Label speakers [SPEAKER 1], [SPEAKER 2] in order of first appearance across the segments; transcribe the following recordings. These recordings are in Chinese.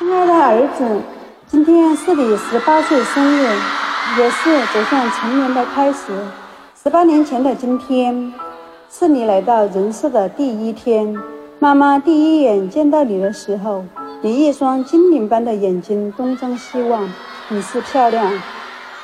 [SPEAKER 1] 亲爱的儿子，今天是你十八岁生日，也是走向成年的开始。十八年前的今天，是你来到人世的第一天。妈妈第一眼见到你的时候，你一双精灵般的眼睛东张西望，很是漂亮。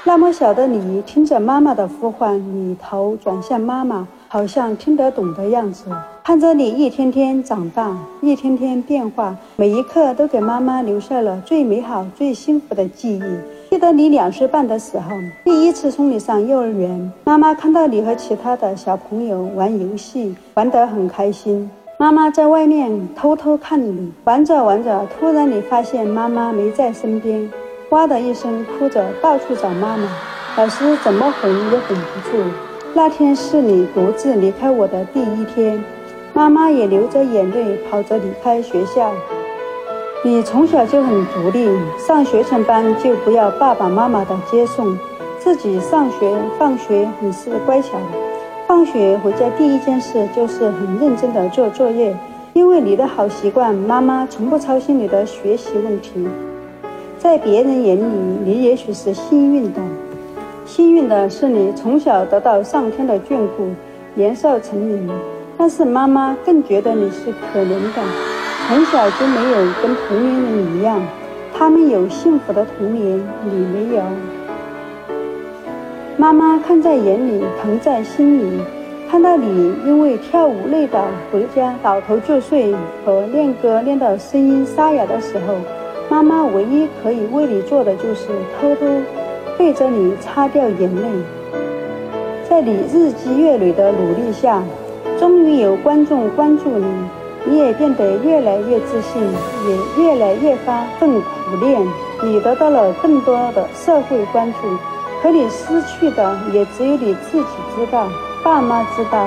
[SPEAKER 1] 那么小的你，听着妈妈的呼唤，你头转向妈妈，好像听得懂的样子。看着你一天天长大，一天天变化，每一刻都给妈妈留下了最美好、最幸福的记忆。记得你两岁半的时候，第一次送你上幼儿园，妈妈看到你和其他的小朋友玩游戏，玩得很开心。妈妈在外面偷偷看你，玩着玩着，突然你发现妈妈没在身边，哇的一声哭着到处找妈妈，老师怎么哄也哄不住。那天是你独自离开我的第一天。妈妈也流着眼泪跑着离开学校。你从小就很独立，上学前班就不要爸爸妈妈的接送，自己上学放学很是乖巧。放学回家第一件事就是很认真的做作业，因为你的好习惯，妈妈从不操心你的学习问题。在别人眼里，你也许是幸运的，幸运的是你从小得到上天的眷顾，年少成名。但是妈妈更觉得你是可怜的，从小就没有跟同龄人一样，他们有幸福的童年，你没有。妈妈看在眼里，疼在心里。看到你因为跳舞累倒回家倒头就睡和练歌练到声音沙哑的时候，妈妈唯一可以为你做的就是偷偷背着你擦掉眼泪。在你日积月累的努力下。终于有观众关注你，你也变得越来越自信，也越来越发奋苦练。你得到了更多的社会关注，可你失去的也只有你自己知道，爸妈知道。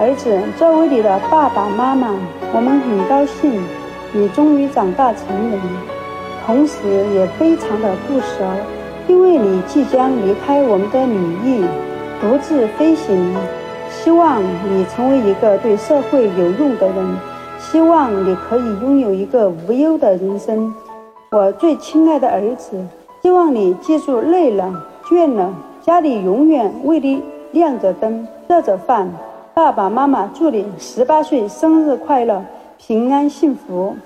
[SPEAKER 1] 儿子，作为你的爸爸妈妈，我们很高兴你终于长大成人，同时也非常的不舍，因为你即将离开我们的羽翼，独自飞行。希望你成为一个对社会有用的人，希望你可以拥有一个无忧的人生。我最亲爱的儿子，希望你记住，累了、倦了，家里永远为你亮着灯、热着饭。爸爸妈妈祝你十八岁生日快乐，平安幸福。